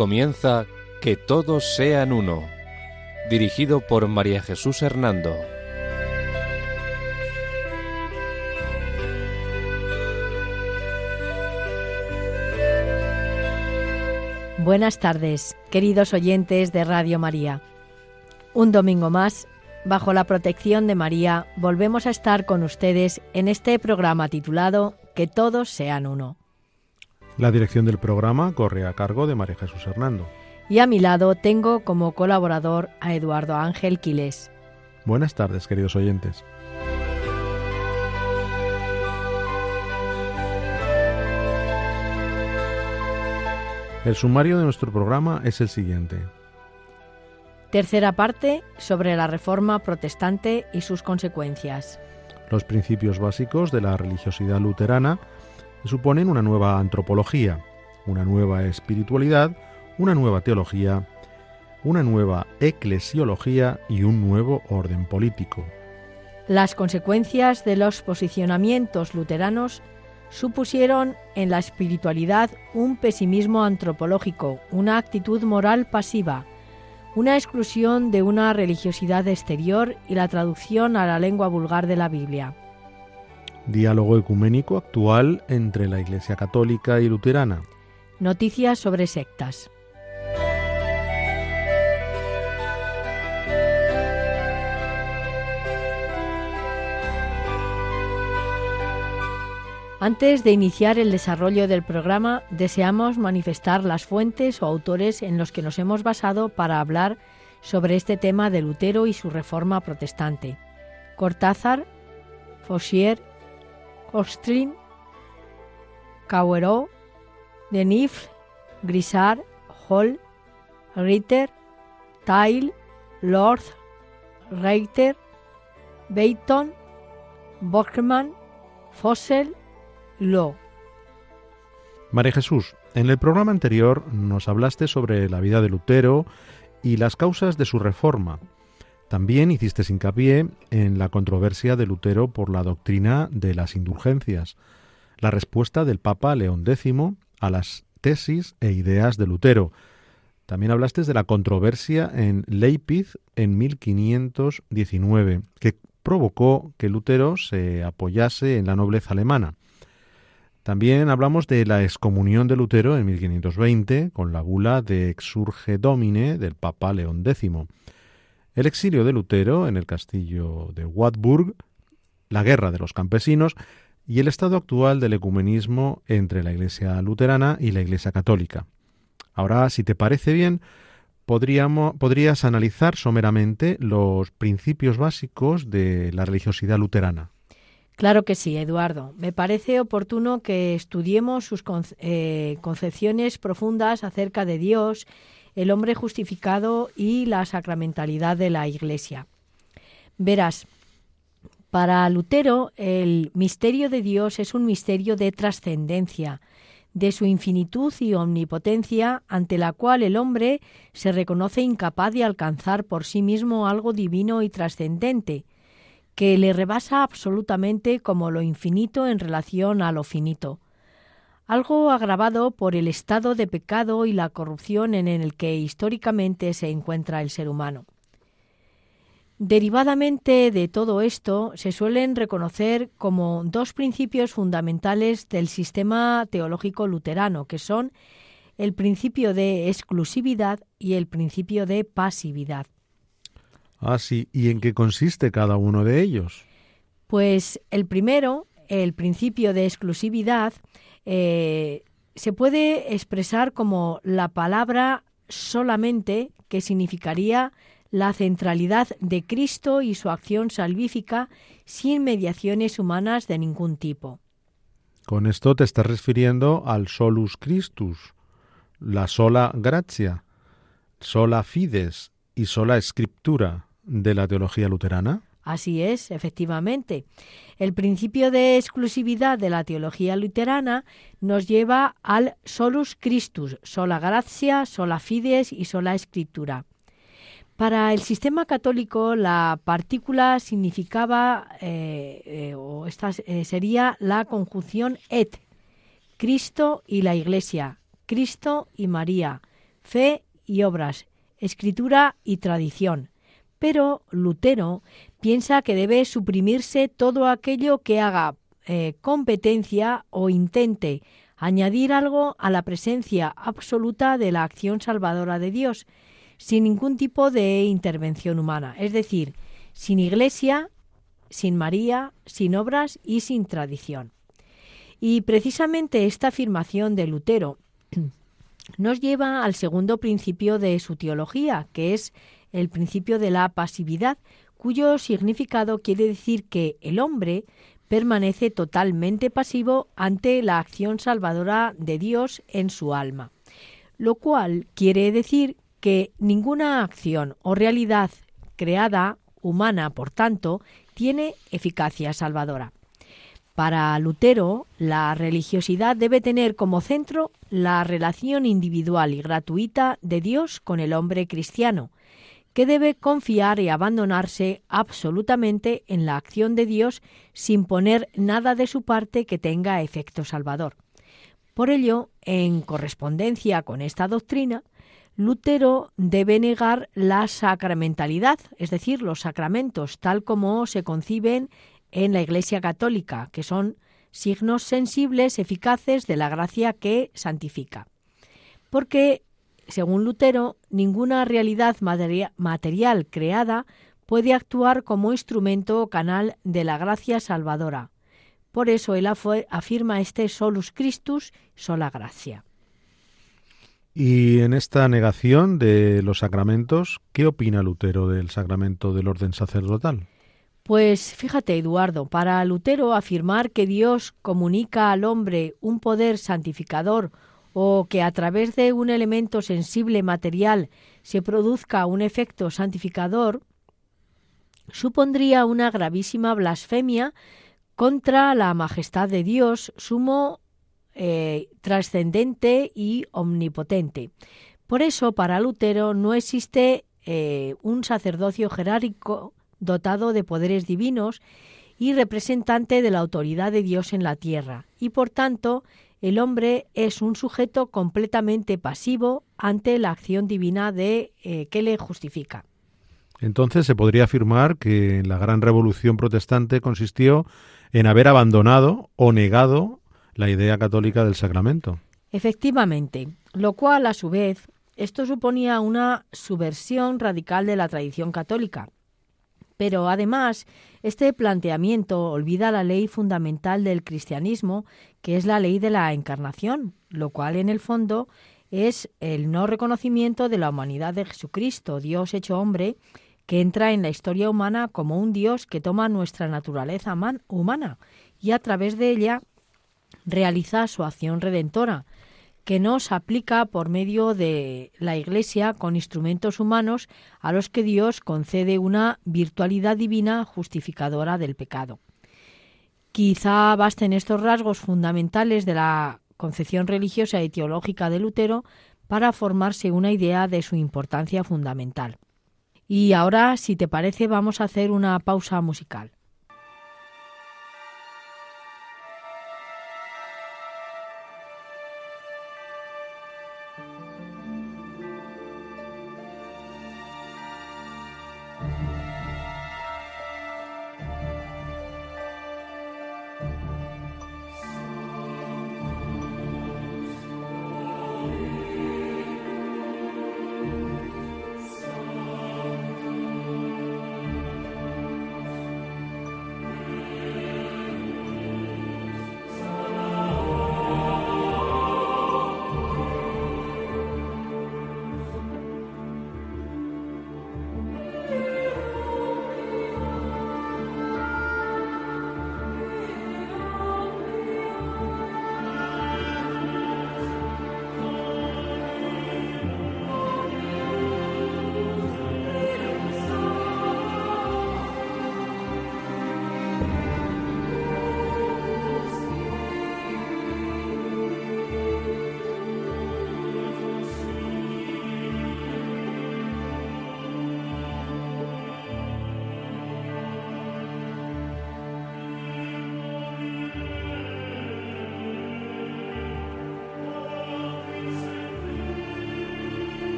Comienza Que todos sean uno, dirigido por María Jesús Hernando. Buenas tardes, queridos oyentes de Radio María. Un domingo más, bajo la protección de María, volvemos a estar con ustedes en este programa titulado Que todos sean uno. La dirección del programa corre a cargo de María Jesús Hernando. Y a mi lado tengo como colaborador a Eduardo Ángel Quiles. Buenas tardes, queridos oyentes. El sumario de nuestro programa es el siguiente. Tercera parte sobre la Reforma Protestante y sus consecuencias. Los principios básicos de la religiosidad luterana suponen una nueva antropología, una nueva espiritualidad, una nueva teología, una nueva eclesiología y un nuevo orden político. Las consecuencias de los posicionamientos luteranos supusieron en la espiritualidad un pesimismo antropológico, una actitud moral pasiva, una exclusión de una religiosidad exterior y la traducción a la lengua vulgar de la Biblia. Diálogo ecuménico actual entre la Iglesia Católica y Luterana. Noticias sobre sectas. Antes de iniciar el desarrollo del programa, deseamos manifestar las fuentes o autores en los que nos hemos basado para hablar sobre este tema de Lutero y su reforma protestante. Cortázar, Fauchier, Kostrin, Cauerot, Denif, Grisard, Hall, Ritter, Tyle, Lord, Reiter, Beiton, Bockman, Fossel, lo. María Jesús, en el programa anterior nos hablaste sobre la vida de Lutero y las causas de su reforma. También hiciste hincapié en la controversia de Lutero por la doctrina de las indulgencias, la respuesta del Papa León X a las tesis e ideas de Lutero. También hablaste de la controversia en Leipzig en 1519, que provocó que Lutero se apoyase en la nobleza alemana. También hablamos de la excomunión de Lutero en 1520 con la bula de Exurge Domine del Papa León X, el exilio de Lutero en el castillo de Wartburg, la guerra de los campesinos y el estado actual del ecumenismo entre la Iglesia luterana y la Iglesia católica. Ahora, si te parece bien, podrías analizar someramente los principios básicos de la religiosidad luterana. Claro que sí, Eduardo. Me parece oportuno que estudiemos sus eh, concepciones profundas acerca de Dios, el hombre justificado y la sacramentalidad de la Iglesia. Verás, para Lutero el misterio de Dios es un misterio de trascendencia, de su infinitud y omnipotencia ante la cual el hombre se reconoce incapaz de alcanzar por sí mismo algo divino y trascendente, que le rebasa absolutamente como lo infinito en relación a lo finito, algo agravado por el estado de pecado y la corrupción en el que históricamente se encuentra el ser humano. Derivadamente de todo esto, se suelen reconocer como dos principios fundamentales del sistema teológico luterano, que son el principio de exclusividad y el principio de pasividad. Ah, sí. ¿Y en qué consiste cada uno de ellos? Pues el primero, el principio de exclusividad, eh, se puede expresar como la palabra solamente, que significaría la centralidad de Cristo y su acción salvífica sin mediaciones humanas de ningún tipo. Con esto te estás refiriendo al solus Christus, la sola gracia, sola fides y sola scriptura, de la teología luterana? Así es, efectivamente. El principio de exclusividad de la teología luterana nos lleva al solus Christus, sola gracia, sola fides y sola escritura. Para el sistema católico la partícula significaba, eh, eh, o esta eh, sería la conjunción et, Cristo y la Iglesia, Cristo y María, fe y obras, escritura y tradición. Pero Lutero piensa que debe suprimirse todo aquello que haga eh, competencia o intente añadir algo a la presencia absoluta de la acción salvadora de Dios, sin ningún tipo de intervención humana, es decir, sin iglesia, sin María, sin obras y sin tradición. Y precisamente esta afirmación de Lutero nos lleva al segundo principio de su teología, que es el principio de la pasividad, cuyo significado quiere decir que el hombre permanece totalmente pasivo ante la acción salvadora de Dios en su alma, lo cual quiere decir que ninguna acción o realidad creada, humana por tanto, tiene eficacia salvadora. Para Lutero, la religiosidad debe tener como centro la relación individual y gratuita de Dios con el hombre cristiano, que debe confiar y abandonarse absolutamente en la acción de Dios sin poner nada de su parte que tenga efecto salvador. Por ello, en correspondencia con esta doctrina, Lutero debe negar la sacramentalidad, es decir, los sacramentos tal como se conciben en la Iglesia Católica, que son signos sensibles, eficaces de la gracia que santifica. Porque según Lutero, ninguna realidad material creada puede actuar como instrumento o canal de la gracia salvadora. Por eso él afirma este solus Christus, sola gracia. Y en esta negación de los sacramentos, ¿qué opina Lutero del sacramento del orden sacerdotal? Pues fíjate, Eduardo, para Lutero afirmar que Dios comunica al hombre un poder santificador o que a través de un elemento sensible material se produzca un efecto santificador, supondría una gravísima blasfemia contra la majestad de Dios, sumo, eh, trascendente y omnipotente. Por eso, para Lutero no existe eh, un sacerdocio jerárquico dotado de poderes divinos y representante de la autoridad de Dios en la tierra, y por tanto el hombre es un sujeto completamente pasivo ante la acción divina de eh, que le justifica. Entonces se podría afirmar que la gran revolución protestante consistió en haber abandonado o negado la idea católica del sacramento. Efectivamente, lo cual a su vez esto suponía una subversión radical de la tradición católica. Pero además, este planteamiento olvida la ley fundamental del cristianismo, que es la ley de la encarnación, lo cual en el fondo es el no reconocimiento de la humanidad de Jesucristo, Dios hecho hombre, que entra en la historia humana como un Dios que toma nuestra naturaleza humana y a través de ella realiza su acción redentora, que nos aplica por medio de la Iglesia con instrumentos humanos a los que Dios concede una virtualidad divina justificadora del pecado. Quizá basten estos rasgos fundamentales de la concepción religiosa y teológica de Lutero para formarse una idea de su importancia fundamental. Y ahora, si te parece, vamos a hacer una pausa musical.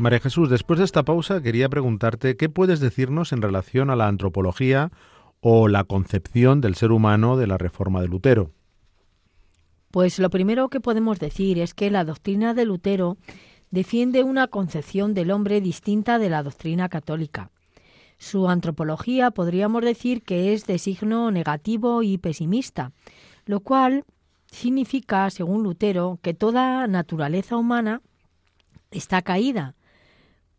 María Jesús, después de esta pausa quería preguntarte qué puedes decirnos en relación a la antropología o la concepción del ser humano de la reforma de Lutero. Pues lo primero que podemos decir es que la doctrina de Lutero defiende una concepción del hombre distinta de la doctrina católica. Su antropología podríamos decir que es de signo negativo y pesimista, lo cual significa, según Lutero, que toda naturaleza humana está caída,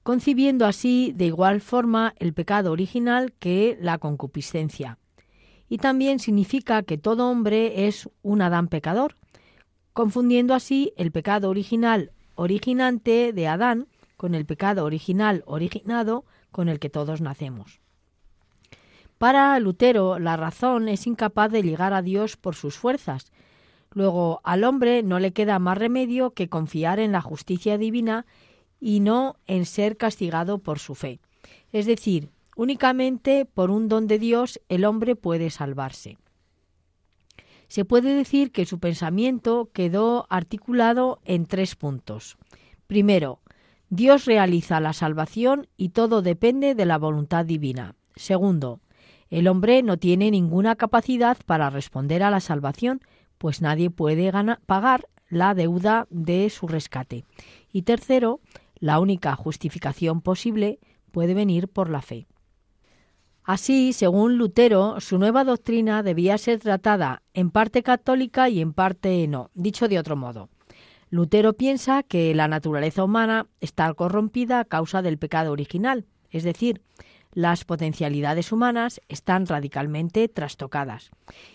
concibiendo así de igual forma el pecado original que la concupiscencia. Y también significa que todo hombre es un Adán pecador, confundiendo así el pecado original originante de Adán con el pecado original originado con el que todos nacemos. Para Lutero, la razón es incapaz de llegar a Dios por sus fuerzas. Luego, al hombre no le queda más remedio que confiar en la justicia divina y no en ser castigado por su fe. Es decir, únicamente por un don de Dios el hombre puede salvarse. Se puede decir que su pensamiento quedó articulado en tres puntos. Primero, Dios realiza la salvación y todo depende de la voluntad divina. Segundo, el hombre no tiene ninguna capacidad para responder a la salvación, pues nadie puede pagar la deuda de su rescate. Y tercero, la única justificación posible puede venir por la fe. Así, según Lutero, su nueva doctrina debía ser tratada en parte católica y en parte no. Dicho de otro modo, Lutero piensa que la naturaleza humana está corrompida a causa del pecado original, es decir, las potencialidades humanas están radicalmente trastocadas.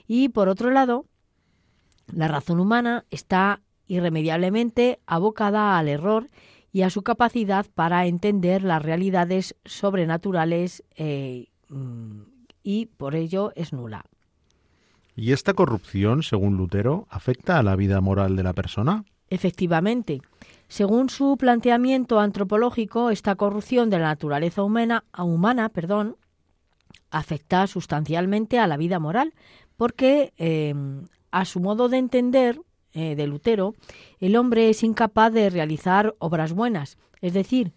Y por otro lado, la razón humana está irremediablemente abocada al error y a su capacidad para entender las realidades sobrenaturales eh, y por ello es nula. ¿Y esta corrupción, según Lutero, afecta a la vida moral de la persona? Efectivamente, según su planteamiento antropológico, esta corrupción de la naturaleza humana, humana perdón, afecta sustancialmente a la vida moral, porque eh, a su modo de entender, eh, de Lutero, el hombre es incapaz de realizar obras buenas. Es decir,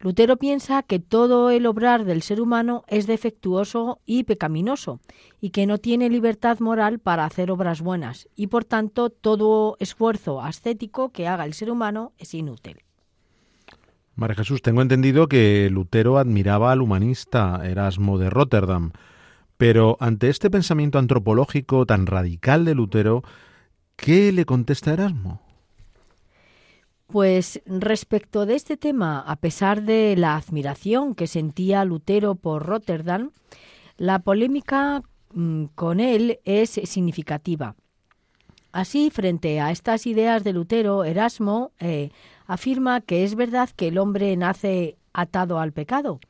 Lutero piensa que todo el obrar del ser humano es defectuoso y pecaminoso, y que no tiene libertad moral para hacer obras buenas, y por tanto todo esfuerzo ascético que haga el ser humano es inútil. María Jesús, tengo entendido que Lutero admiraba al humanista Erasmo de Rotterdam, pero ante este pensamiento antropológico tan radical de Lutero, ¿Qué le contesta Erasmo? Pues respecto de este tema, a pesar de la admiración que sentía Lutero por Rotterdam, la polémica mm, con él es significativa. Así, frente a estas ideas de Lutero, Erasmo eh, afirma que es verdad que el hombre nace atado al pecado,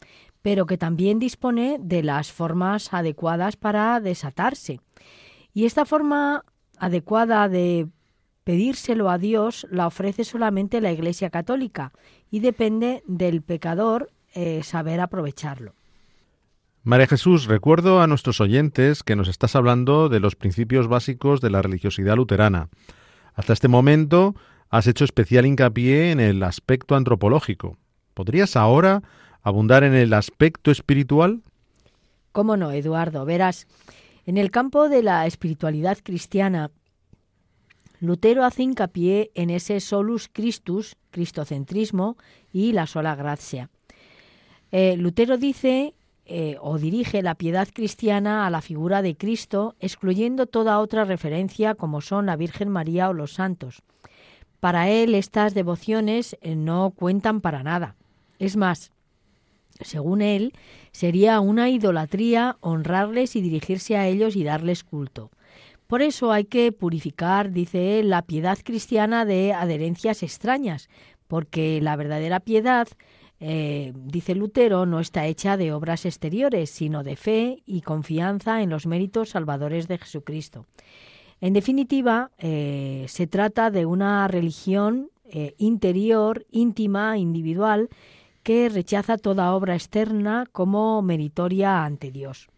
pero que también dispone de las formas adecuadas para desatarse. Y esta forma adecuada de pedírselo a Dios la ofrece solamente la Iglesia Católica y depende del pecador eh, saber aprovecharlo. María Jesús, recuerdo a nuestros oyentes que nos estás hablando de los principios básicos de la religiosidad luterana. Hasta este momento has hecho especial hincapié en el aspecto antropológico. ¿Podrías ahora abundar en el aspecto espiritual? ¿Cómo no, Eduardo? Verás, en el campo de la espiritualidad cristiana, Lutero hace hincapié en ese solus Christus, cristocentrismo y la sola gracia. Eh, Lutero dice eh, o dirige la piedad cristiana a la figura de Cristo, excluyendo toda otra referencia como son la Virgen María o los santos. Para él estas devociones eh, no cuentan para nada. Es más, según él, sería una idolatría honrarles y dirigirse a ellos y darles culto. Por eso hay que purificar, dice él, la piedad cristiana de adherencias extrañas, porque la verdadera piedad, eh, dice Lutero, no está hecha de obras exteriores, sino de fe y confianza en los méritos salvadores de Jesucristo. En definitiva, eh, se trata de una religión eh, interior, íntima, individual, que rechaza toda obra externa como meritoria ante Dios.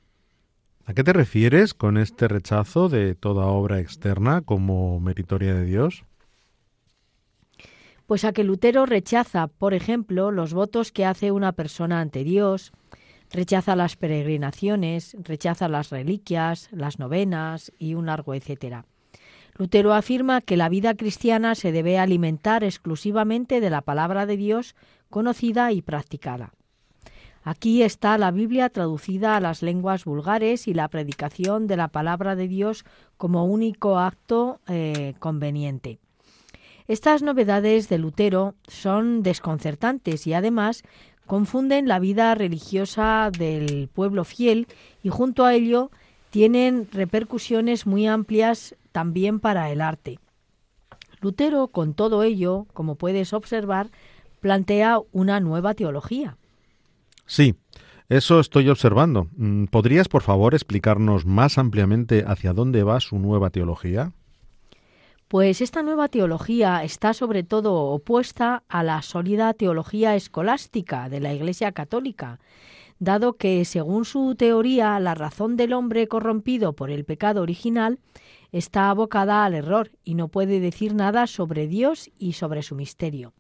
¿A qué te refieres con este rechazo de toda obra externa como meritoria de Dios? Pues a que Lutero rechaza, por ejemplo, los votos que hace una persona ante Dios, rechaza las peregrinaciones, rechaza las reliquias, las novenas y un largo etcétera. Lutero afirma que la vida cristiana se debe alimentar exclusivamente de la palabra de Dios conocida y practicada. Aquí está la Biblia traducida a las lenguas vulgares y la predicación de la palabra de Dios como único acto eh, conveniente. Estas novedades de Lutero son desconcertantes y además confunden la vida religiosa del pueblo fiel y junto a ello tienen repercusiones muy amplias también para el arte. Lutero, con todo ello, como puedes observar, plantea una nueva teología. Sí, eso estoy observando. Mm, ¿Podrías, por favor, explicarnos más ampliamente hacia dónde va su nueva teología? Pues esta nueva teología está sobre todo opuesta a la sólida teología escolástica de la Iglesia Católica, dado que, según su teoría, la razón del hombre corrompido por el pecado original está abocada al error y no puede decir nada sobre Dios y sobre su misterio.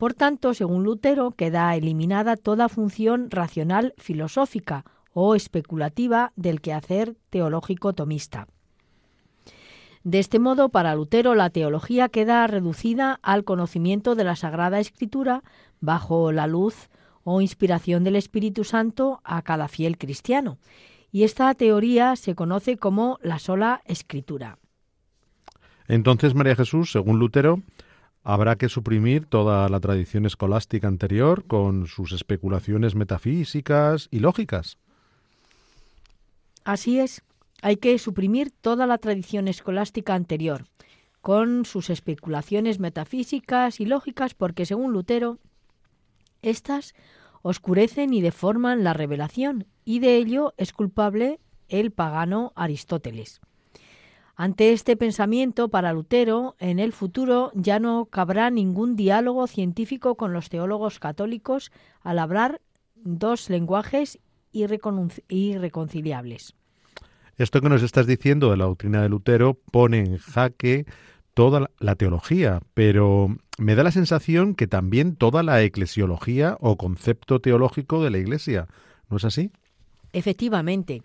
Por tanto, según Lutero, queda eliminada toda función racional filosófica o especulativa del quehacer teológico tomista. De este modo, para Lutero, la teología queda reducida al conocimiento de la Sagrada Escritura bajo la luz o inspiración del Espíritu Santo a cada fiel cristiano. Y esta teoría se conoce como la sola Escritura. Entonces, María Jesús, según Lutero, Habrá que suprimir toda la tradición escolástica anterior con sus especulaciones metafísicas y lógicas. Así es, hay que suprimir toda la tradición escolástica anterior, con sus especulaciones metafísicas y lógicas, porque según Lutero, éstas oscurecen y deforman la revelación, y de ello es culpable el pagano Aristóteles. Ante este pensamiento, para Lutero, en el futuro ya no cabrá ningún diálogo científico con los teólogos católicos al hablar dos lenguajes irreconciliables. Esto que nos estás diciendo de la doctrina de Lutero pone en jaque toda la teología, pero me da la sensación que también toda la eclesiología o concepto teológico de la Iglesia. ¿No es así? Efectivamente.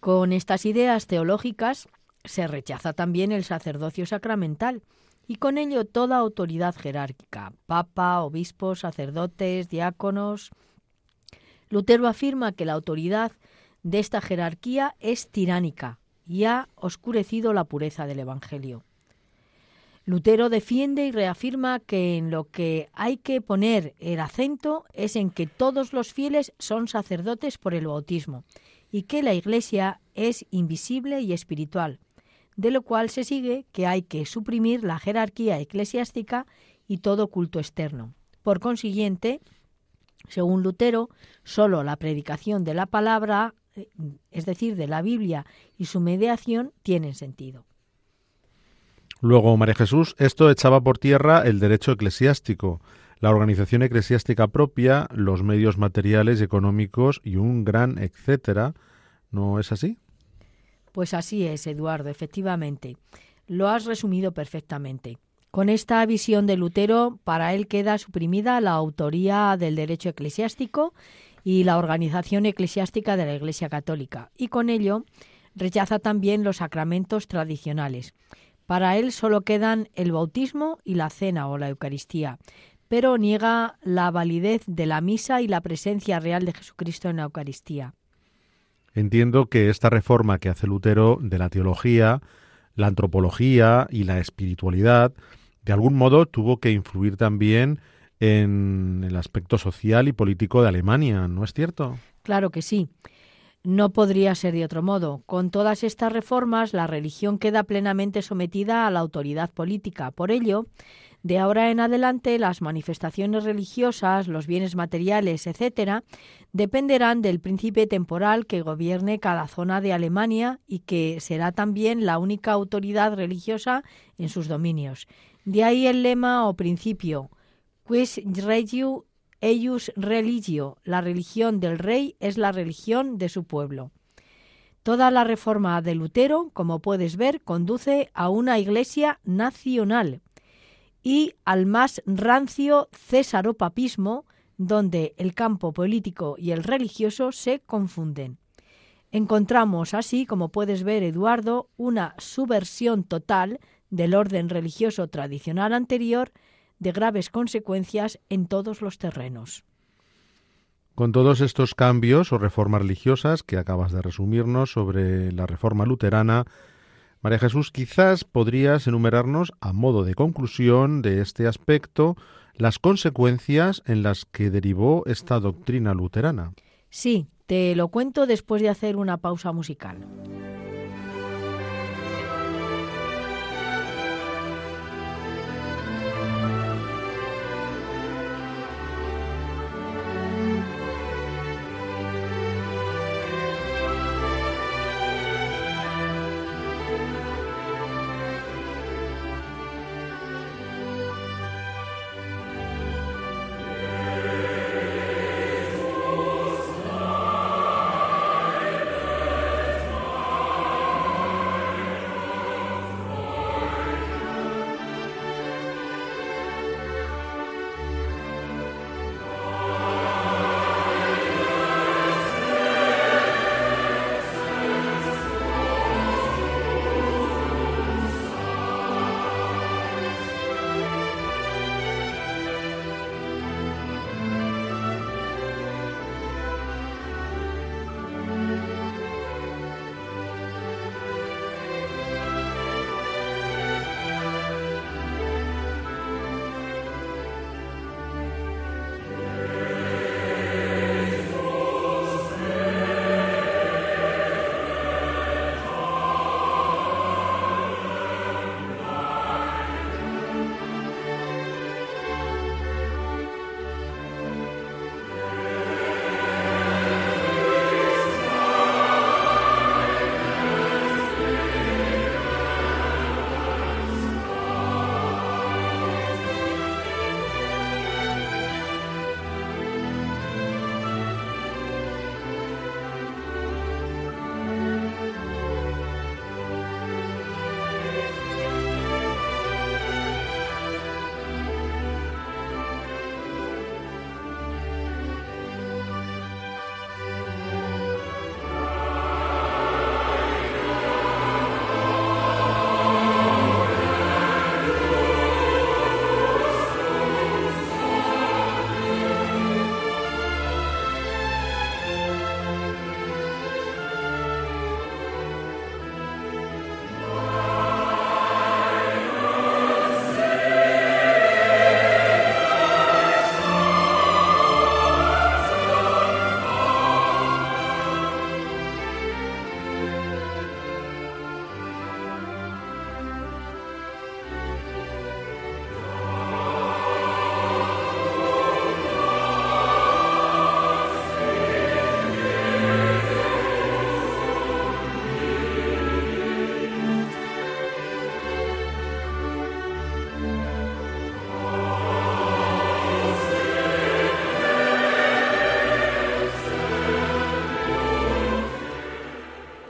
Con estas ideas teológicas se rechaza también el sacerdocio sacramental y con ello toda autoridad jerárquica, papa, obispos, sacerdotes, diáconos. Lutero afirma que la autoridad de esta jerarquía es tiránica y ha oscurecido la pureza del Evangelio. Lutero defiende y reafirma que en lo que hay que poner el acento es en que todos los fieles son sacerdotes por el bautismo y que la Iglesia es invisible y espiritual, de lo cual se sigue que hay que suprimir la jerarquía eclesiástica y todo culto externo. Por consiguiente, según Lutero, sólo la predicación de la palabra, eh, es decir, de la Biblia y su mediación, tienen sentido. Luego, María Jesús, esto echaba por tierra el derecho eclesiástico, la organización eclesiástica propia, los medios materiales y económicos y un gran etcétera. ¿No es así? Pues así es, Eduardo, efectivamente. Lo has resumido perfectamente. Con esta visión de Lutero, para él queda suprimida la autoría del derecho eclesiástico y la organización eclesiástica de la Iglesia Católica, y con ello rechaza también los sacramentos tradicionales. Para él solo quedan el bautismo y la cena o la Eucaristía, pero niega la validez de la misa y la presencia real de Jesucristo en la Eucaristía. Entiendo que esta reforma que hace Lutero de la teología, la antropología y la espiritualidad, de algún modo tuvo que influir también en el aspecto social y político de Alemania, ¿no es cierto? Claro que sí. No podría ser de otro modo. Con todas estas reformas, la religión queda plenamente sometida a la autoridad política. Por ello, de ahora en adelante, las manifestaciones religiosas, los bienes materiales, etcétera, dependerán del príncipe temporal que gobierne cada zona de Alemania y que será también la única autoridad religiosa en sus dominios. De ahí el lema o principio Quis regiu eius religio, la religión del rey es la religión de su pueblo. Toda la reforma de Lutero, como puedes ver, conduce a una iglesia nacional, y al más rancio césaropapismo, donde el campo político y el religioso se confunden. Encontramos así, como puedes ver, Eduardo, una subversión total del orden religioso tradicional anterior de graves consecuencias en todos los terrenos. Con todos estos cambios o reformas religiosas que acabas de resumirnos sobre la reforma luterana, María Jesús, quizás podrías enumerarnos, a modo de conclusión de este aspecto, las consecuencias en las que derivó esta doctrina luterana. Sí, te lo cuento después de hacer una pausa musical.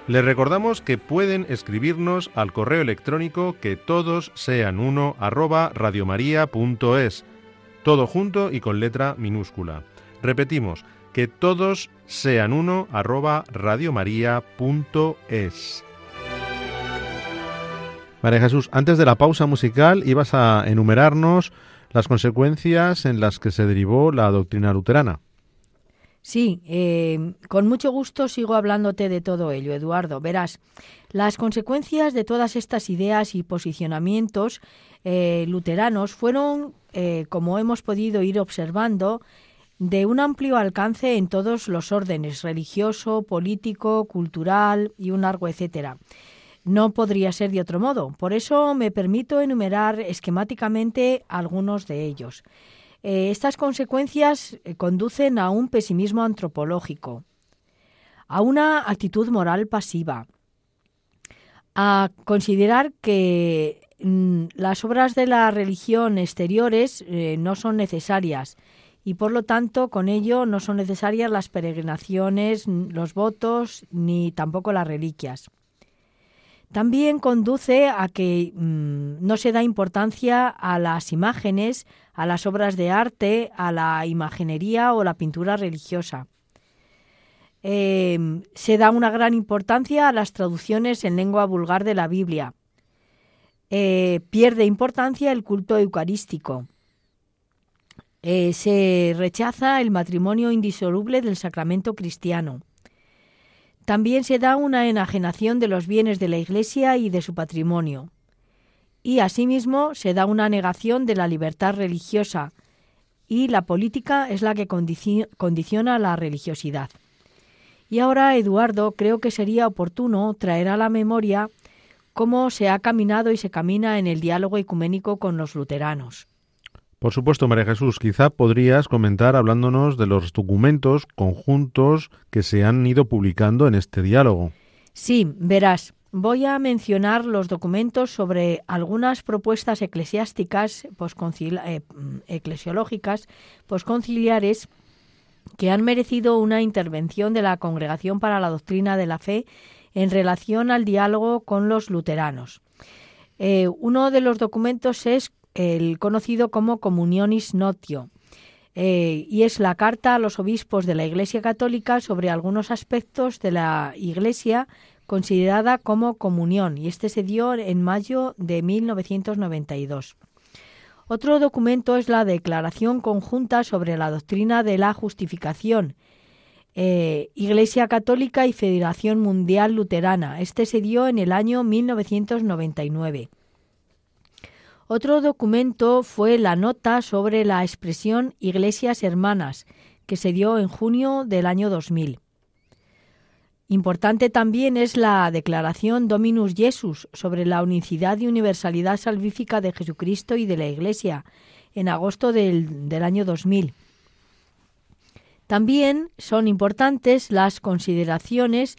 Les recordamos que pueden escribirnos al correo electrónico que todos sean uno arroba radiomaria.es, todo junto y con letra minúscula. Repetimos, que todos sean uno arroba radiomaria.es. María Jesús, antes de la pausa musical ibas a enumerarnos las consecuencias en las que se derivó la doctrina luterana. Sí, eh, con mucho gusto sigo hablándote de todo ello, Eduardo. Verás, las consecuencias de todas estas ideas y posicionamientos eh, luteranos fueron, eh, como hemos podido ir observando, de un amplio alcance en todos los órdenes, religioso, político, cultural y un largo etcétera. No podría ser de otro modo. Por eso me permito enumerar esquemáticamente algunos de ellos. Eh, estas consecuencias eh, conducen a un pesimismo antropológico, a una actitud moral pasiva, a considerar que mm, las obras de la religión exteriores eh, no son necesarias y por lo tanto con ello no son necesarias las peregrinaciones, los votos ni tampoco las reliquias. También conduce a que mm, no se da importancia a las imágenes, a las obras de arte, a la imaginería o la pintura religiosa. Em, se da una gran importancia a las traducciones en lengua vulgar de la Biblia. Eh, pierde importancia el culto eucarístico. Eh, se rechaza el matrimonio indisoluble del sacramento cristiano. También se da una enajenación de los bienes de la Iglesia y de su patrimonio. Y asimismo se da una negación de la libertad religiosa, y la política es la que condiciona la religiosidad. Y ahora, Eduardo, creo que sería oportuno traer a la memoria cómo se ha caminado y se camina en el diálogo ecuménico con los luteranos. Por supuesto, María Jesús, quizá podrías comentar hablándonos de los documentos conjuntos que se han ido publicando en este diálogo. Sí, verás, voy a mencionar los documentos sobre algunas propuestas eclesiásticas, eh, eclesiológicas, posconciliares que han merecido una intervención de la Congregación para la Doctrina de la Fe en relación al diálogo con los luteranos. Eh, uno de los documentos es el conocido como Comunionis Notio, eh, y es la carta a los obispos de la Iglesia Católica sobre algunos aspectos de la Iglesia considerada como comunión, y este se dio en mayo de 1992. Otro documento es la Declaración Conjunta sobre la Doctrina de la Justificación, eh, Iglesia Católica y Federación Mundial Luterana. Este se dio en el año 1999. Otro documento fue la nota sobre la expresión Iglesias Hermanas, que se dio en junio del año 2000. Importante también es la declaración Dominus Jesus sobre la unicidad y universalidad salvífica de Jesucristo y de la Iglesia en agosto del, del año 2000. También son importantes las consideraciones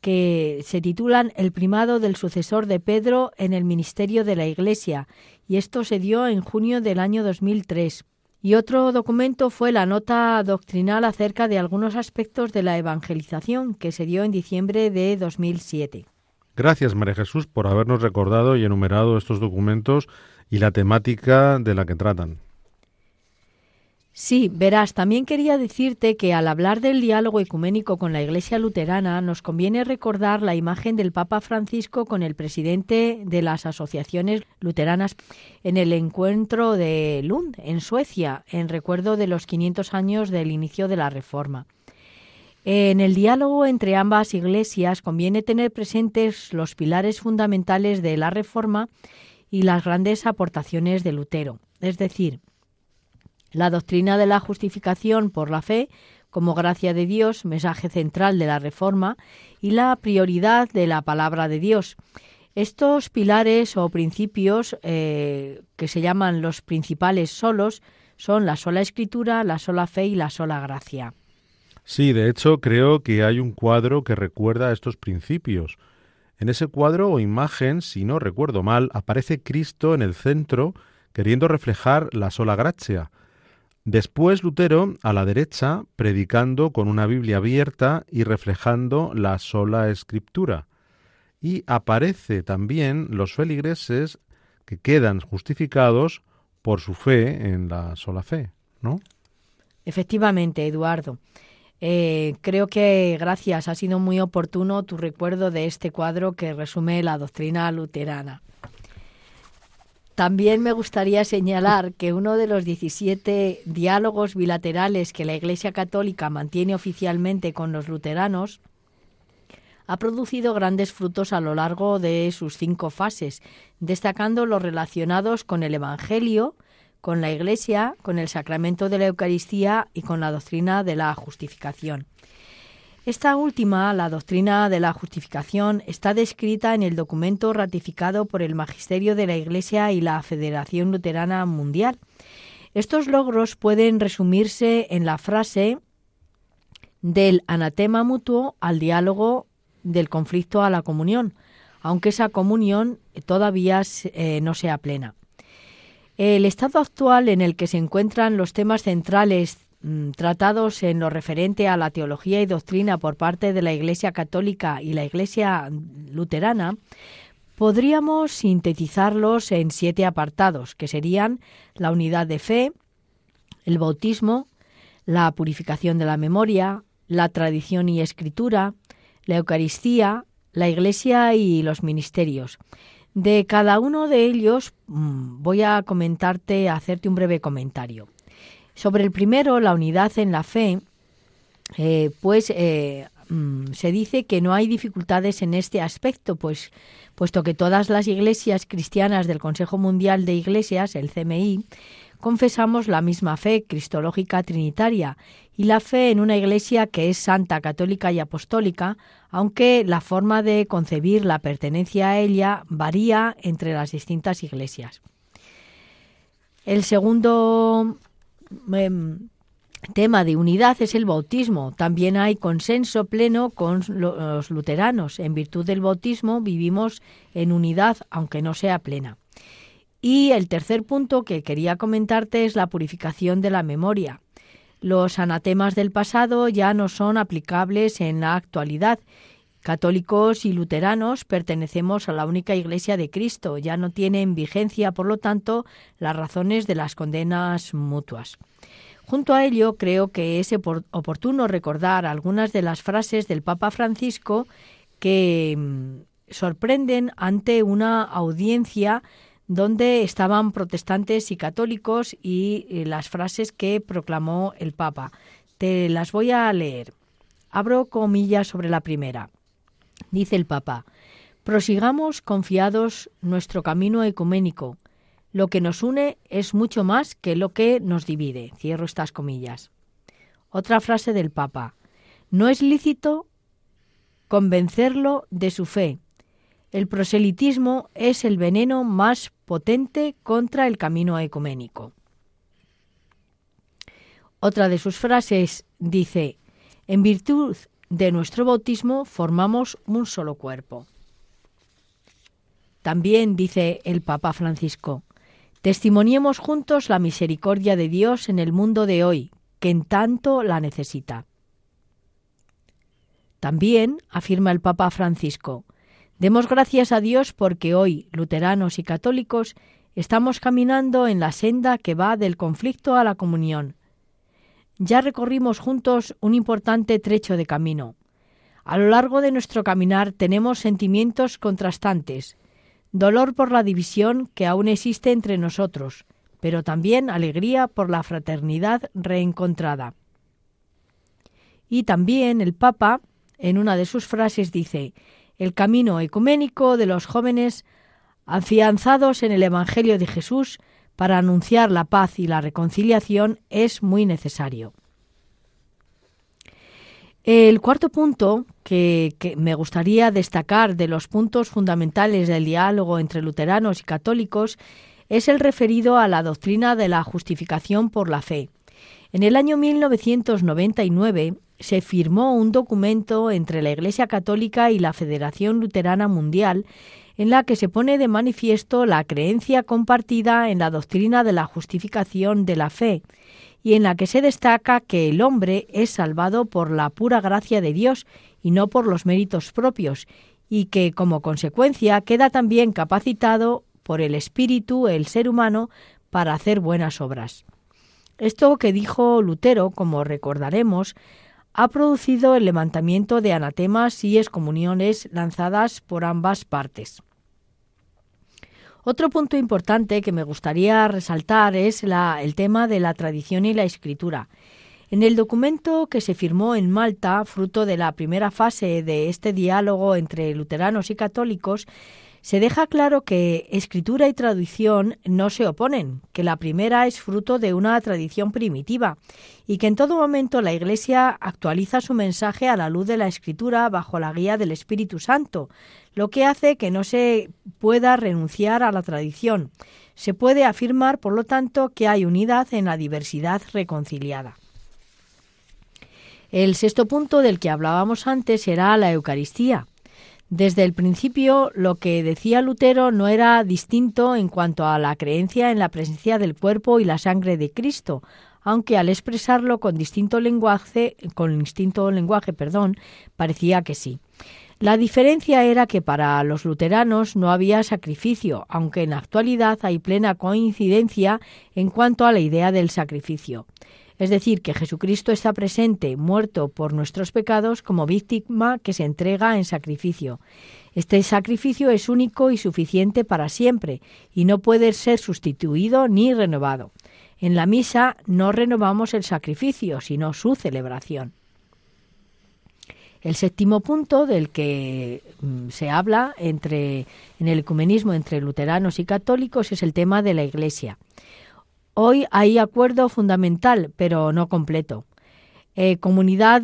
que se titulan El primado del sucesor de Pedro en el ministerio de la Iglesia, y esto se dio en junio del año 2003. Y otro documento fue la nota doctrinal acerca de algunos aspectos de la evangelización que se dio en diciembre de 2007. Gracias, María Jesús, por habernos recordado y enumerado estos documentos y la temática de la que tratan. Sí, verás, también quería decirte que al hablar del diálogo ecuménico con la Iglesia luterana nos conviene recordar la imagen del Papa Francisco con el presidente de las asociaciones luteranas en el encuentro de Lund, en Suecia, en recuerdo de los 500 años del inicio de la Reforma. En el diálogo entre ambas iglesias conviene tener presentes los pilares fundamentales de la Reforma y las grandes aportaciones de Lutero, es decir, la doctrina de la justificación por la fe como gracia de Dios, mensaje central de la Reforma, y la prioridad de la palabra de Dios. Estos pilares o principios eh, que se llaman los principales solos son la sola escritura, la sola fe y la sola gracia. Sí, de hecho creo que hay un cuadro que recuerda estos principios. En ese cuadro o imagen, si no recuerdo mal, aparece Cristo en el centro queriendo reflejar la sola gracia, Después Lutero, a la derecha, predicando con una Biblia abierta y reflejando la sola escritura. Y aparece también los feligreses que quedan justificados por su fe en la sola fe, ¿no? Efectivamente, Eduardo. Eh, creo que gracias, ha sido muy oportuno tu recuerdo de este cuadro que resume la doctrina luterana. También me gustaría señalar que uno de los 17 diálogos bilaterales que la Iglesia Católica mantiene oficialmente con los luteranos ha producido grandes frutos a lo largo de sus cinco fases, destacando los relacionados con el Evangelio, con la Iglesia, con el sacramento de la Eucaristía y con la doctrina de la justificación. Esta última, la doctrina de la justificación, está descrita en el documento ratificado por el Magisterio de la Iglesia y la Federación Luterana Mundial. Estos logros pueden resumirse en la frase del anatema mutuo al diálogo, del conflicto a la comunión, aunque esa comunión todavía eh, no sea plena. El estado actual en el que se encuentran los temas centrales tratados en lo referente a la teología y doctrina por parte de la Iglesia Católica y la Iglesia Luterana podríamos sintetizarlos en siete apartados, que serían la unidad de fe, el bautismo, la purificación de la memoria, la tradición y escritura, la Eucaristía, la Iglesia y los ministerios. De cada uno de ellos mm, voy a comentarte, a hacerte un breve comentario. Sobre el primero, la unidad en la fe, eh, pues eh, mm, se dice que no hay dificultades en este aspecto, pues puesto que todas las iglesias cristianas del Consejo Mundial de Iglesias, el CMI, confesamos la misma fe cristológica trinitaria y la fe en una iglesia que es santa, católica y apostólica, aunque la forma de concebir la pertenencia a ella varía entre las distintas iglesias. El segundo em, tema de unidad es el bautismo. También hay consenso pleno con los luteranos. En virtud del bautismo vivimos en unidad, aunque no sea plena. Y el tercer punto que quería comentarte es la purificación de la memoria. Los anatemas del pasado ya no son aplicables en la actualidad. Católicos y luteranos pertenecemos a la única Iglesia de Cristo. Ya no tienen vigencia, por lo tanto, las razones de las condenas mutuas. Junto a ello, creo que es oportuno recordar algunas de las frases del Papa Francisco que mm, sorprenden ante una audiencia donde estaban protestantes y católicos y eh, las frases que proclamó el Papa. Te las voy a leer. Abro comillas sobre la primera. Dice el Papa, prosigamos confiados nuestro camino ecuménico, lo que nos une es mucho más que lo que nos divide. Cierro estas comillas. Otra frase del Papa. No es lícito convencerlo de su fe. El proselitismo es el veneno más potente contra el camino ecuménico. Otra de sus frases dice, en virtud de nuestro bautismo formamos un solo cuerpo. También dice el Papa Francisco, Testimoniemos juntos la misericordia de Dios en el mundo de hoy, que en tanto la necesita. También, afirma el Papa Francisco, demos gracias a Dios porque hoy, luteranos y católicos, estamos caminando en la senda que va del conflicto a la comunión. Ya recorrimos juntos un importante trecho de camino. A lo largo de nuestro caminar tenemos sentimientos contrastantes, dolor por la división que aún existe entre nosotros, pero también alegría por la fraternidad reencontrada. Y también el Papa, en una de sus frases, dice, el camino ecuménico de los jóvenes afianzados en el Evangelio de Jesús para anunciar la paz y la reconciliación es muy necesario. El cuarto punto que, me gustaría destacar de los puntos fundamentales del diálogo entre luteranos y católicos es el referido a la doctrina de la justificación por la fe. En el año 1999 se firmó un documento entre la Iglesia Católica y la Federación Luterana Mundial en la que se pone de manifiesto la creencia compartida en la doctrina de la justificación de la fe y en la que se destaca que el hombre es salvado por la pura gracia de Dios y no por los méritos propios, y que como consecuencia queda también capacitado por el Espíritu el ser humano para hacer buenas obras. Esto que dijo Lutero, como recordaremos, ha producido el levantamiento de anatemas y excomuniones lanzadas por ambas partes. Otro punto importante que me gustaría resaltar es el tema de la tradición y la escritura. En el documento que se firmó en Malta, fruto de la primera fase de este diálogo entre luteranos y católicos, se deja claro que escritura y tradición no se oponen, que la primera es fruto de una tradición primitiva y que en todo momento la Iglesia actualiza su mensaje a la luz de la escritura bajo la guía del Espíritu Santo, lo que hace que no se pueda renunciar a la tradición. Se puede afirmar, por lo tanto, que hay unidad en la diversidad reconciliada. El sexto punto del que hablábamos antes era la Eucaristía. Desde el principio, lo que decía Lutero no era distinto en cuanto a la creencia en la presencia del cuerpo y la sangre de Cristo, aunque al expresarlo con distinto lenguaje, con distinto lenguaje, perdón, parecía que sí. La diferencia era que para los luteranos no había sacrificio, aunque en la actualidad hay plena coincidencia en cuanto a la idea del sacrificio. Es decir, que Jesucristo está presente, muerto por nuestros pecados, como víctima que se entrega en sacrificio. Este sacrificio es único y suficiente para siempre, y no puede ser sustituido ni renovado. En la misa no renovamos el sacrificio, sino su celebración. El séptimo punto del que mm, se habla entre, en el ecumenismo entre luteranos y católicos es el tema de la Iglesia. Hoy hay acuerdo fundamental, pero no completo. Eh, comunidad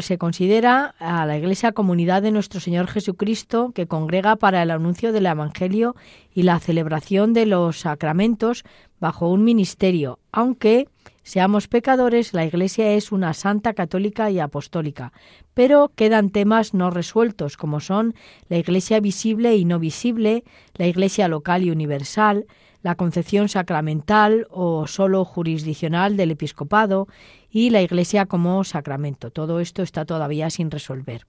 se considera a la Iglesia comunidad de nuestro Señor Jesucristo que congrega para el anuncio del Evangelio y la celebración de los sacramentos bajo un ministerio, aunque seamos pecadores, la Iglesia es una santa católica y apostólica, pero quedan temas no resueltos como son la Iglesia visible y no visible, la Iglesia local y universal, la concepción sacramental o solo jurisdiccional del episcopado y la Iglesia como sacramento. Todo esto está todavía sin resolver.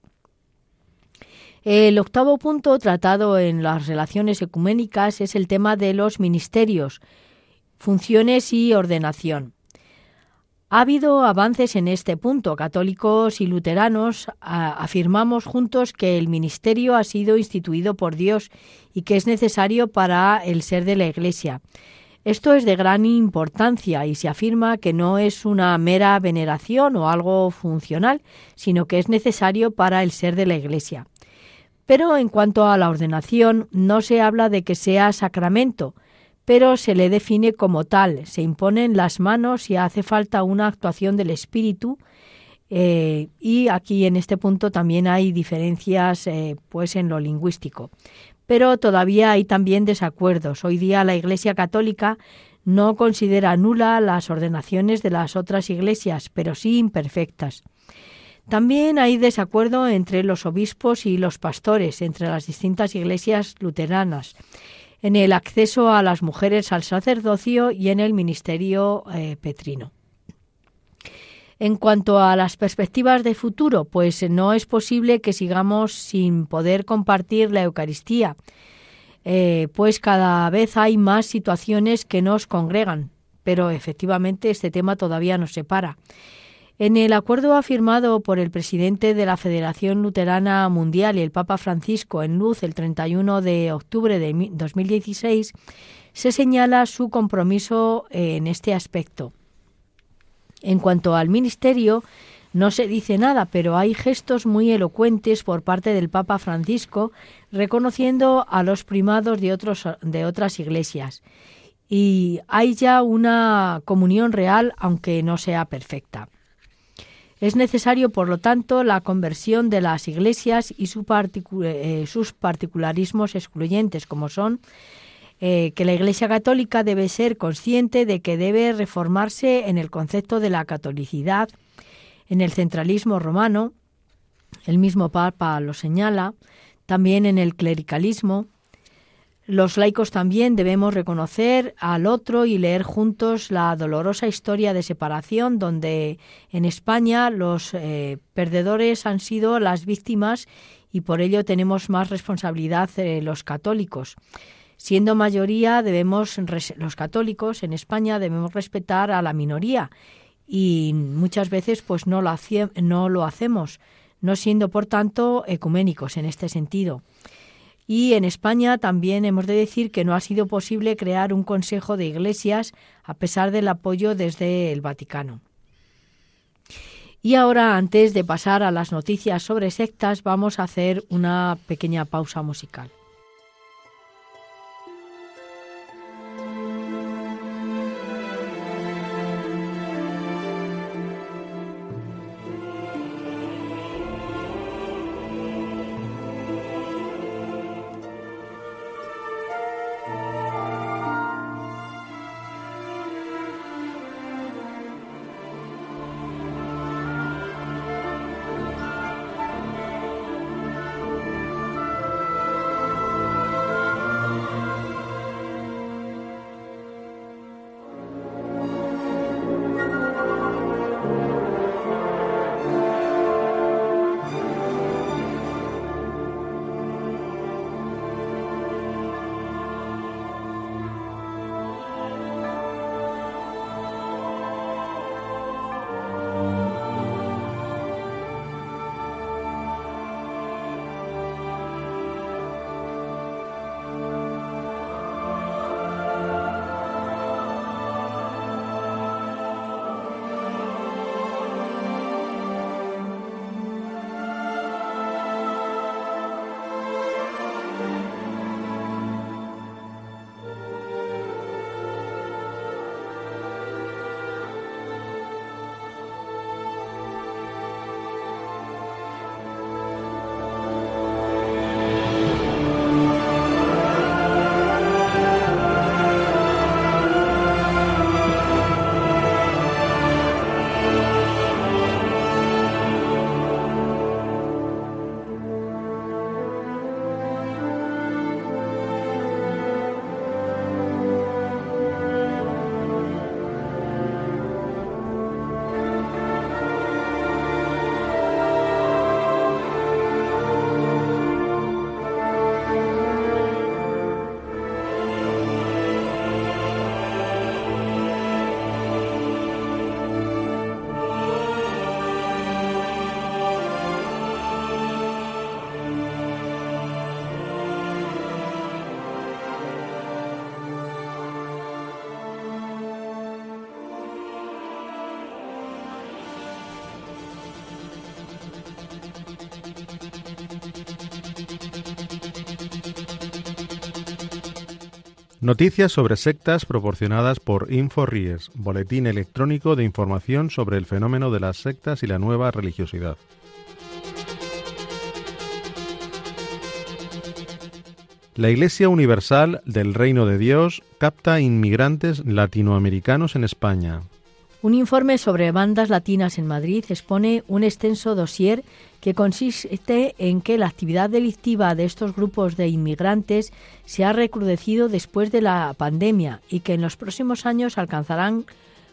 El octavo punto tratado en las relaciones ecuménicas es el tema de los ministerios, funciones y ordenación. Ha habido avances en este punto. Católicos y luteranos afirmamos juntos que el ministerio ha sido instituido por Dios y que es necesario para el ser de la Iglesia. Esto es de gran importancia y se afirma que no es una mera veneración o algo funcional, sino que es necesario para el ser de la Iglesia. Pero en cuanto a la ordenación, no se habla de que sea sacramento, pero se le define como tal, se imponen las manos y hace falta una actuación del espíritu. Eh, y aquí en este punto también hay diferencias eh, pues en lo lingüístico. Pero todavía hay también desacuerdos. Hoy día la Iglesia Católica no considera nula las ordenaciones de las otras iglesias, pero sí imperfectas. También hay desacuerdo entre los obispos y los pastores, entre las distintas iglesias luteranas en el acceso a las mujeres al sacerdocio y en el ministerio eh, petrino. En cuanto a las perspectivas de futuro, pues no es posible que sigamos sin poder compartir la Eucaristía, eh, pues cada vez hay más situaciones que nos congregan, pero efectivamente este tema todavía nos separa. En el acuerdo afirmado por el presidente de la Federación Luterana Mundial y el Papa Francisco en Luz el 31 de octubre de 2016, se señala su compromiso en este aspecto. En cuanto al ministerio, no se dice nada, pero hay gestos muy elocuentes por parte del Papa Francisco reconociendo a los primados de, otros, de otras iglesias. Y hay ya una comunión real, aunque no sea perfecta. Es necesario, por lo tanto, la conversión de las iglesias y eh, sus particularismos excluyentes, como son eh, que la Iglesia Católica debe ser consciente de que debe reformarse en el concepto de la catolicidad, en el centralismo romano, el mismo Papa lo señala, también en el clericalismo, los laicos también debemos reconocer al otro y leer juntos la dolorosa historia de separación donde en España los eh, perdedores han sido las víctimas y por ello tenemos más responsabilidad eh, los católicos. Siendo mayoría, debemos los católicos en España debemos respetar a la minoría y muchas veces pues no lo, no lo hacemos, no siendo por tanto ecuménicos en este sentido. Y en España también hemos de decir que no ha sido posible crear un Consejo de Iglesias a pesar del apoyo desde el Vaticano. Y ahora, antes de pasar a las noticias sobre sectas, vamos a hacer una pequeña pausa musical. Noticias sobre sectas proporcionadas por InfoRies, boletín electrónico de información sobre el fenómeno de las sectas y la nueva religiosidad. La Iglesia Universal del Reino de Dios capta inmigrantes latinoamericanos en España. Un informe sobre bandas latinas en Madrid expone un extenso dossier que consiste en que la actividad delictiva de estos grupos de inmigrantes se ha recrudecido después de la pandemia y que en los próximos años alcanzarán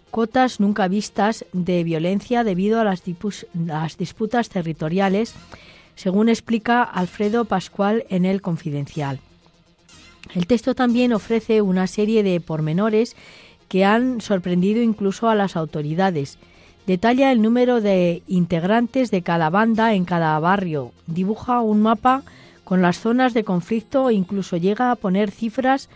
cotas nunca vistas de violencia debido a las, las disputas territoriales, según explica Alfredo Pascual en El Confidencial. El texto también ofrece una serie de pormenores que han sorprendido incluso a las autoridades. Detalla el número de integrantes de cada banda en cada barrio, dibuja un mapa con las zonas de conflicto e incluso llega a poner cifras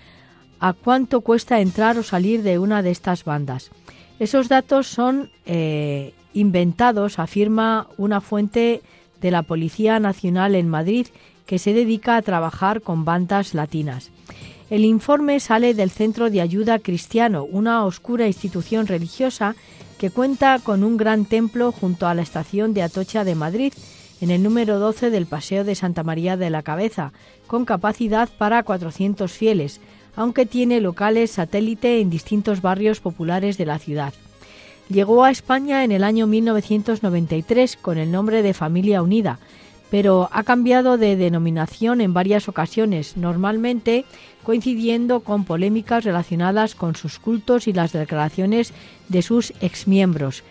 a cuánto cuesta entrar o salir de una de estas bandas. Esos datos son eh, inventados, afirma una fuente de la Policía Nacional en Madrid que se dedica a trabajar con bandas latinas. El informe sale del Centro de Ayuda Cristiano, una oscura institución religiosa que cuenta con un gran templo junto a la estación de Atocha de Madrid, en el número 12 del Paseo de Santa María de la Cabeza, con capacidad para 400 fieles, aunque tiene locales satélite en distintos barrios populares de la ciudad. Llegó a España en el año 1993 con el nombre de Familia Unida, pero ha cambiado de denominación en varias ocasiones, normalmente coincidiendo con polémicas relacionadas con sus cultos y las declaraciones de sus exmiembros,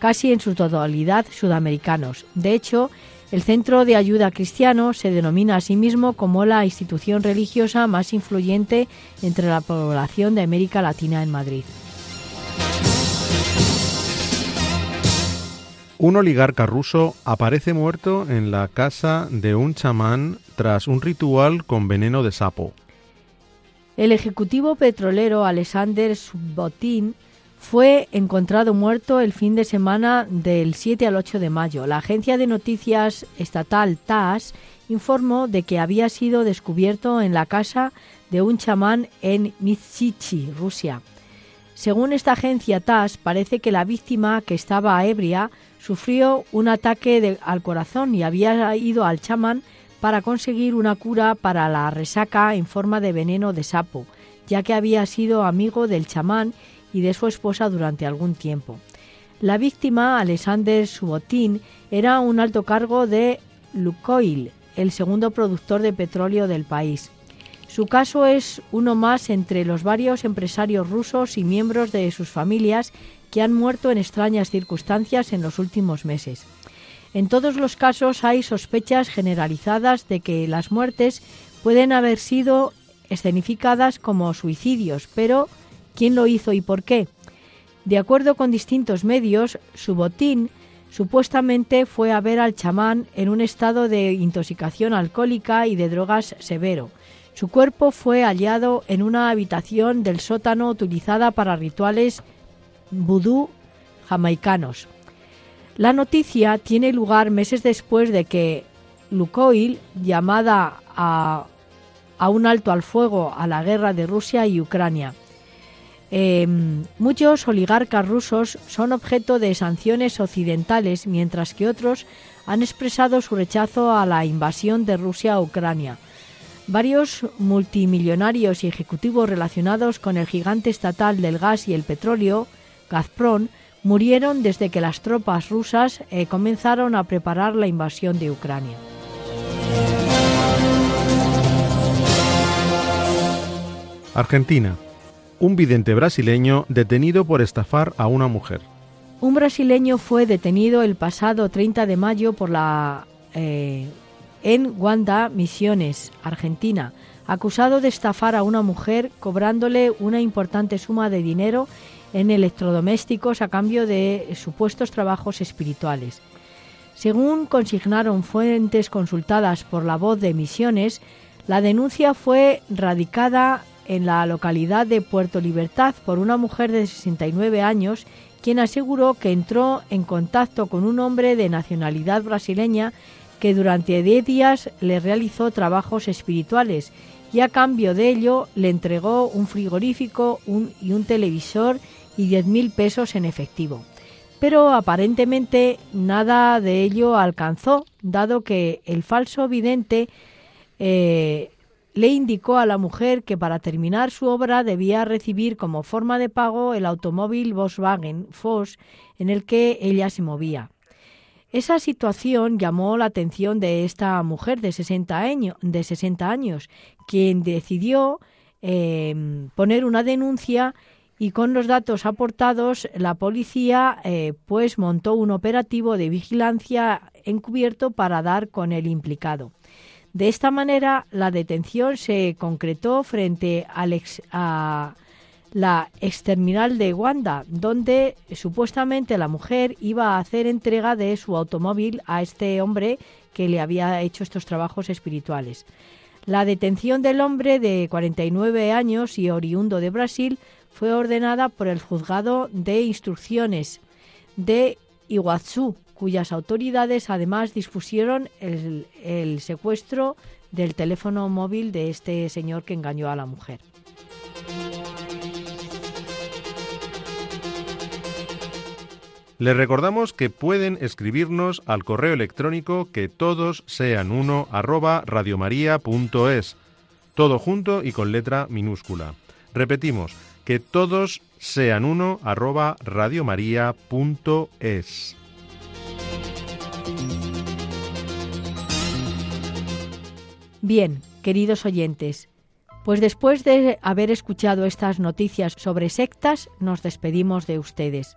casi en su totalidad sudamericanos. De hecho, el Centro de Ayuda Cristiano se denomina a sí mismo como la institución religiosa más influyente entre la población de América Latina en Madrid. Un oligarca ruso aparece muerto en la casa de un chamán tras un ritual con veneno de sapo. El ejecutivo petrolero Alexander Subbotin fue encontrado muerto el fin de semana del 7 al 8 de mayo. La agencia de noticias estatal TASS informó de que había sido descubierto en la casa de un chamán en Mitsichi, Rusia. Según esta agencia TASS, parece que la víctima, que estaba ebria, sufrió un ataque al corazón y había ido al chamán para conseguir una cura para la resaca en forma de veneno de sapo, ya que había sido amigo del chamán y de su esposa durante algún tiempo. La víctima, Alexander Subotin, era un alto cargo de Lukoil, el segundo productor de petróleo del país. Su caso es uno más entre los varios empresarios rusos y miembros de sus familias que han muerto en extrañas circunstancias en los últimos meses. En todos los casos hay sospechas generalizadas de que las muertes pueden haber sido escenificadas como suicidios, pero ¿quién lo hizo y por qué? De acuerdo con distintos medios, su botín supuestamente fue a ver al chamán en un estado de intoxicación alcohólica y de drogas severo. Su cuerpo fue hallado en una habitación del sótano utilizada para rituales vudú jamaicanos. La noticia tiene lugar meses después de que Lukoil, llamada a, un alto al fuego a la guerra de Rusia y Ucrania. Em, muchos oligarcas rusos son objeto de sanciones occidentales, mientras que otros han expresado su rechazo a la invasión de Rusia a Ucrania. Varios multimillonarios y ejecutivos relacionados con el gigante estatal del gas y el petróleo, Gazprom, murieron desde que las tropas rusas eh, comenzaron a preparar la invasión de Ucrania. Argentina. Un vidente brasileño detenido por estafar a una mujer. Un brasileño fue detenido el pasado 30 de mayo por la eh, en Guanda, Misiones, Argentina, acusado de estafar a una mujer cobrándole una importante suma de dinero en electrodomésticos a cambio de supuestos trabajos espirituales. Según consignaron fuentes consultadas por la voz de Misiones, la denuncia fue radicada en la localidad de Puerto Libertad por una mujer de 69 años, quien aseguró que entró en contacto con un hombre de nacionalidad brasileña que durante 10 días le realizó trabajos espirituales y a cambio de ello le entregó un frigorífico y un televisor y 10.000 pesos en efectivo. Pero aparentemente nada de ello alcanzó, dado que el falso vidente eh, le indicó a la mujer que para terminar su obra debía recibir como forma de pago el automóvil Volkswagen Foss en el que ella se movía. Esa situación llamó la atención de esta mujer de 60 años, de 60 años quien decidió em, poner una denuncia y con los datos aportados la policía eh, pues montó un operativo de vigilancia encubierto para dar con el implicado. De esta manera, la detención se concretó frente a la exterminal de Wanda, donde supuestamente la mujer iba a hacer entrega de su automóvil a este hombre que le había hecho estos trabajos espirituales. La detención del hombre de 49 años y oriundo de Brasil fue ordenada por el juzgado de instrucciones de Iguazú, cuyas autoridades además dispusieron el, el secuestro del teléfono móvil de este señor que engañó a la mujer. Les recordamos que pueden escribirnos al correo electrónico que todos sean uno arroba radiomaria.es, todo junto y con letra minúscula. Repetimos, que todos sean uno arroba radiomaria.es. Bien, queridos oyentes, pues después de haber escuchado estas noticias sobre sectas, nos despedimos de ustedes.